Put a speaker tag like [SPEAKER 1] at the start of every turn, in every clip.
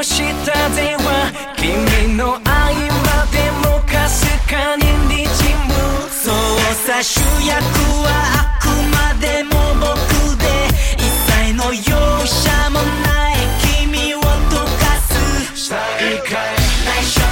[SPEAKER 1] 君の愛までもかすかに滲む捜査主役はあくまでも僕で一切の容赦もない君を溶かす下一内緒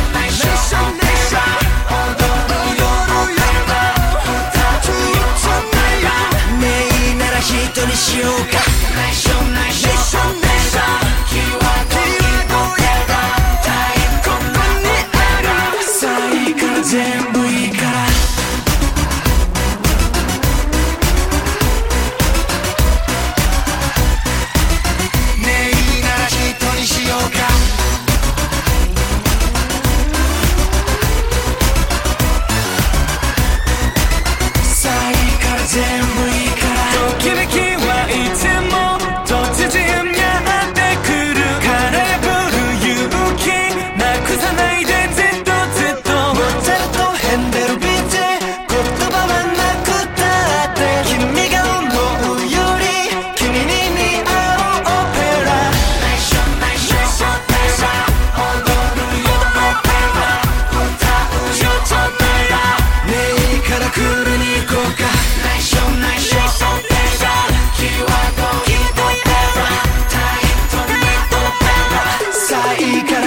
[SPEAKER 1] 全部ときめきはいつも突然やってくる。カラフル勇気なくさないで全